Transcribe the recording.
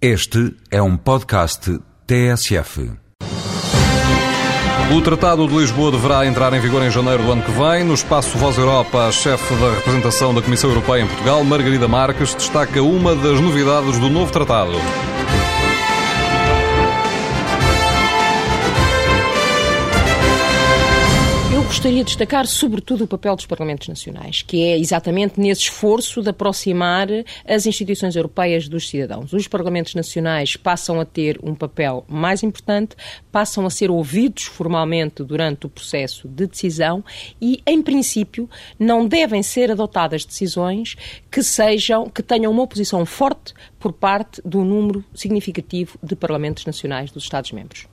Este é um podcast TSF. O Tratado de Lisboa deverá entrar em vigor em janeiro do ano que vem. No espaço Voz Europa, a chefe da representação da Comissão Europeia em Portugal, Margarida Marques, destaca uma das novidades do novo tratado. Gostaria de destacar, sobretudo, o papel dos Parlamentos Nacionais, que é exatamente nesse esforço de aproximar as instituições europeias dos cidadãos. Os Parlamentos Nacionais passam a ter um papel mais importante, passam a ser ouvidos formalmente durante o processo de decisão e, em princípio, não devem ser adotadas decisões que sejam, que tenham uma oposição forte por parte do número significativo de Parlamentos Nacionais dos Estados-membros.